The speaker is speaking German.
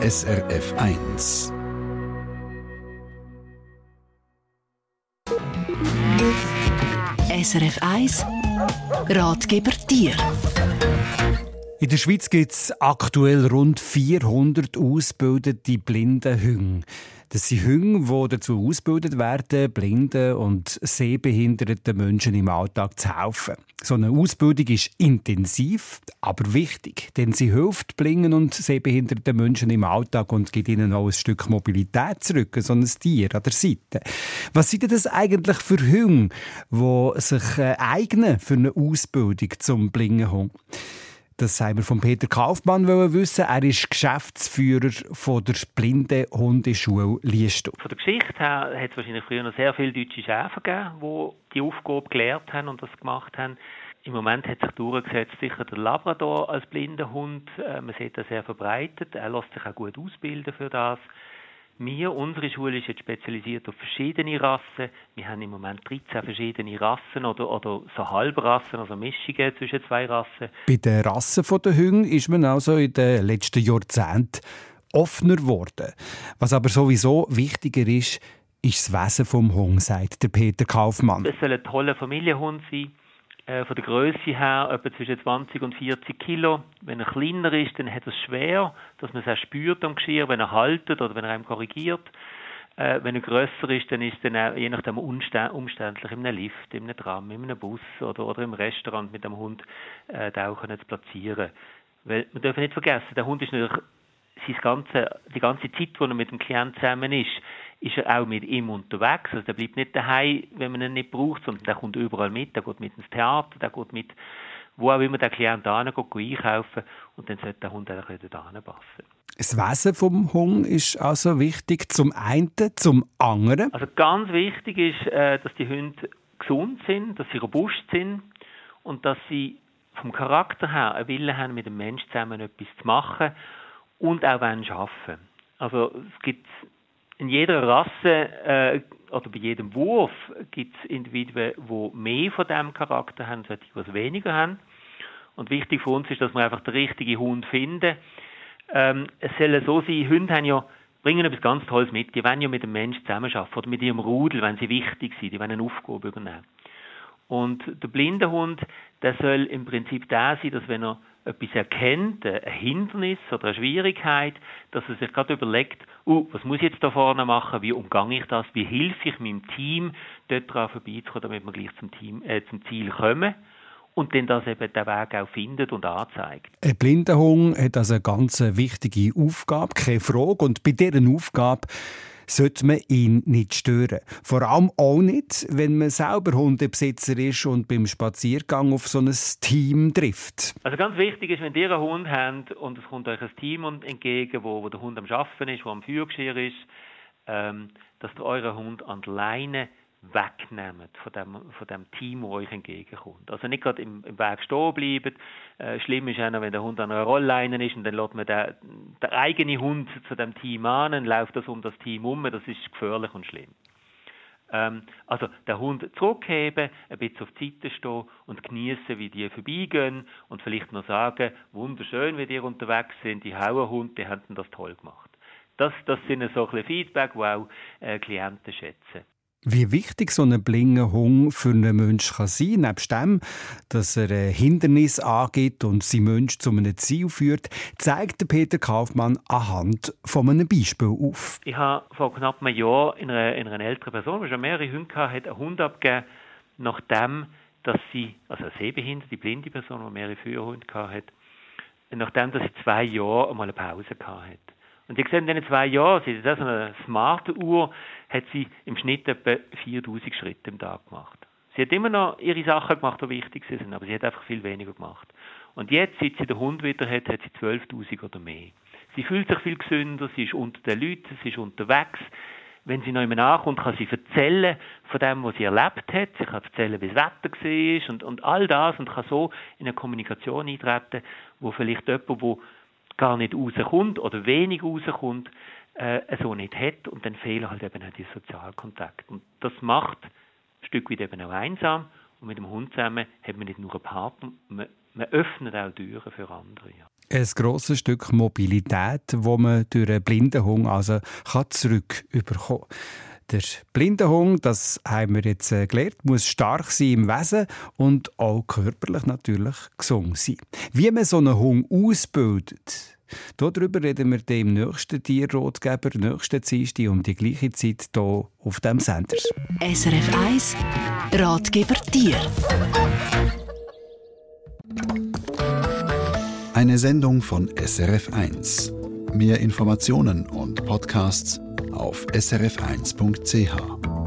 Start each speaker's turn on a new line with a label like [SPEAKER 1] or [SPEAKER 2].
[SPEAKER 1] SRF 1.
[SPEAKER 2] SRF 1 Ratgeber Tier.
[SPEAKER 3] In der Schweiz gibt es aktuell rund 400 ausgebildete blinde Hunde. Das sind Hunde, die dazu ausgebildet werden, blinden und sehbehinderten Menschen im Alltag zu helfen. So eine Ausbildung ist intensiv, aber wichtig, denn sie hilft blinden und sehbehinderten Menschen im Alltag und gibt ihnen auch ein Stück Mobilität zurück, so ein Tier an der Seite. Was sind denn das eigentlich für Hunde, die sich äh, eignen für eine Ausbildung zum Blindenhund? Das haben wir von Peter Kaufmann wissen. Er ist Geschäftsführer von der Blinde Hundeschule Liestal.
[SPEAKER 4] Von der Geschichte her hat es wahrscheinlich früher noch sehr viele deutsche Schäfer gegeben, die die Aufgabe gelehrt haben und das gemacht haben. Im Moment hat sich durchgesetzt sicher der Labrador als blinder Hund. Äh, man sieht das sehr verbreitet. Er lässt sich auch gut ausbilden für das. Wir, unsere Schule ist jetzt spezialisiert auf verschiedene Rassen. Wir haben im Moment 13 verschiedene Rassen oder, oder so Halbrassen, also Mischungen zwischen zwei Rassen.
[SPEAKER 3] Bei den Rassen der Hunde ist man also in den letzten Jahrzehnten offener geworden. Was aber sowieso wichtiger ist, ist das Wesen vom Hund, sagt der Peter Kaufmann.
[SPEAKER 4] Es soll ein toller Familienhund sein äh, von der Größe her etwa zwischen 20 und 40 Kilo. Wenn er kleiner ist, dann hat er es schwer, dass man es auch spürt am Geschirr, wenn er haltet oder wenn er einem korrigiert. Äh, wenn er grösser ist, dann ist er je nachdem umständlich in einem Lift, in einem Tram, in einem Bus oder, oder im Restaurant mit dem Hund äh, auch zu platzieren. Weil man darf nicht vergessen, der Hund ist natürlich ganze, die ganze Zeit, wo er mit dem Klienten zusammen ist, ist er auch mit ihm unterwegs. Also der bleibt nicht daheim, wenn man ihn nicht braucht, sondern der kommt überall mit. Der geht mit ins Theater, der geht mit, wo auch immer der Klient geht einkaufen und dann sollte der Hund auch dort passen.
[SPEAKER 3] Das Wesen vom Hund ist also wichtig zum einen, zum anderen.
[SPEAKER 4] Also ganz wichtig ist, äh, dass die Hunde gesund sind, dass sie robust sind und dass sie vom Charakter her einen Willen haben, mit dem Menschen zusammen etwas zu machen und auch arbeiten Also es gibt in jeder Rasse äh, oder bei jedem Wurf gibt es Individuen, die mehr von diesem Charakter haben, solche, die was weniger haben. Und wichtig für uns ist, dass wir einfach den richtigen Hund finden. Ähm, es soll so sein, Hunde haben ja, bringen etwas ganz Tolles mit. Die wollen ja mit dem Menschen zusammenarbeiten oder mit ihrem Rudel, wenn sie wichtig sind. Die wollen eine Aufgabe übernehmen. Und der blinde Hund, der soll im Prinzip da sein, dass wenn er etwas erkennt, ein Hindernis oder eine Schwierigkeit, dass er sich gerade überlegt, uh, was muss ich jetzt da vorne machen, wie umgange ich das, wie hilfe ich meinem Team, dort drauf vorbeizukommen, damit wir gleich zum, Team, äh, zum Ziel kommen und dann das eben den Weg auch findet und anzeigt.
[SPEAKER 3] Ein Blindenhund hat also eine ganz wichtige Aufgabe, keine Frage. Und bei dieser Aufgabe sollte man ihn nicht stören. Vor allem auch nicht, wenn man selber Hundebesitzer ist und beim Spaziergang auf so ein Team trifft.
[SPEAKER 4] Also ganz wichtig ist, wenn ihr einen Hund habt und es kommt euch ein Team entgegen, wo, wo der Hund am Arbeiten ist, wo am Führgeschirr ist, ähm, dass ihr euren Hund an der Leine wegnehmen von dem, von dem Team, das euch entgegenkommt. Also nicht gerade im, im Weg stehen bleiben. Äh, schlimm ist auch noch, wenn der Hund an einer Rollleine ist und dann lässt man den, den eigenen Hund zu dem Team an und läuft das um das Team um. Das ist gefährlich und schlimm. Ähm, also den Hund zurückheben, ein bisschen auf die Seite stehen und genießen, wie die vorbeigehen und vielleicht noch sagen, wunderschön, wie die unterwegs sind, die Hauerhund, die haben das toll gemacht. Das, das sind so ein bisschen Feedback, die auch äh, Klienten schätzen.
[SPEAKER 3] Wie wichtig so ein blinger Hund für einen Menschen kann sein nebst dem, dass er ein Hindernis angeht und sein Mensch zu einem Ziel führt, zeigt Peter Kaufmann anhand von einem Beispiel auf.
[SPEAKER 4] Ich habe vor knapp einem Jahr in einer, in einer älteren Person, die schon mehrere Hunde hatte, einen Hund abgegeben, nachdem dass sie, also eine sehbehinderte, blinde Person, die mehrere Führerhunde hatte, nachdem dass sie zwei Jahre einmal eine Pause hatte. Und ich sehe in diesen zwei Jahren, sie ist so eine smarte Uhr, hat sie im Schnitt etwa 4000 Schritte im Tag gemacht. Sie hat immer noch ihre Sachen gemacht, die wichtig sind, aber sie hat einfach viel weniger gemacht. Und jetzt, seit sie den Hund wieder hat, hat sie 12.000 oder mehr. Sie fühlt sich viel gesünder, sie ist unter den Leuten, sie ist unterwegs. Wenn sie noch immer nachkommt, kann sie erzählen von dem, was sie erlebt hat. Sie kann erzählen, wie das Wetter war und, und all das und kann so in eine Kommunikation eintreten, wo vielleicht jemand, der gar nicht rauskommt oder wenig rauskommt, äh, so nicht hat und dann fehlen halt eben auch die Sozialkontakte. Und das macht ein Stück weit eben auch einsam und mit dem Hund zusammen hat man nicht nur einen Partner, man, man öffnet auch Türen für andere. Ja.
[SPEAKER 3] Ein grosses Stück Mobilität, wo man durch einen Blindenhund also zurückbekommen kann. Der Blindenhund, das haben wir jetzt äh, gelernt, muss stark sein im Wesen und auch körperlich natürlich gesund sein. Wie man so einen Hund ausbildet, Darüber reden wir im nächsten Tierrotgeber, nächsten Dienstag um die gleiche Zeit hier auf dem Sender.
[SPEAKER 2] SRF 1 Ratgeber Tier.
[SPEAKER 1] Eine Sendung von SRF 1. Mehr Informationen und Podcasts auf srf1.ch.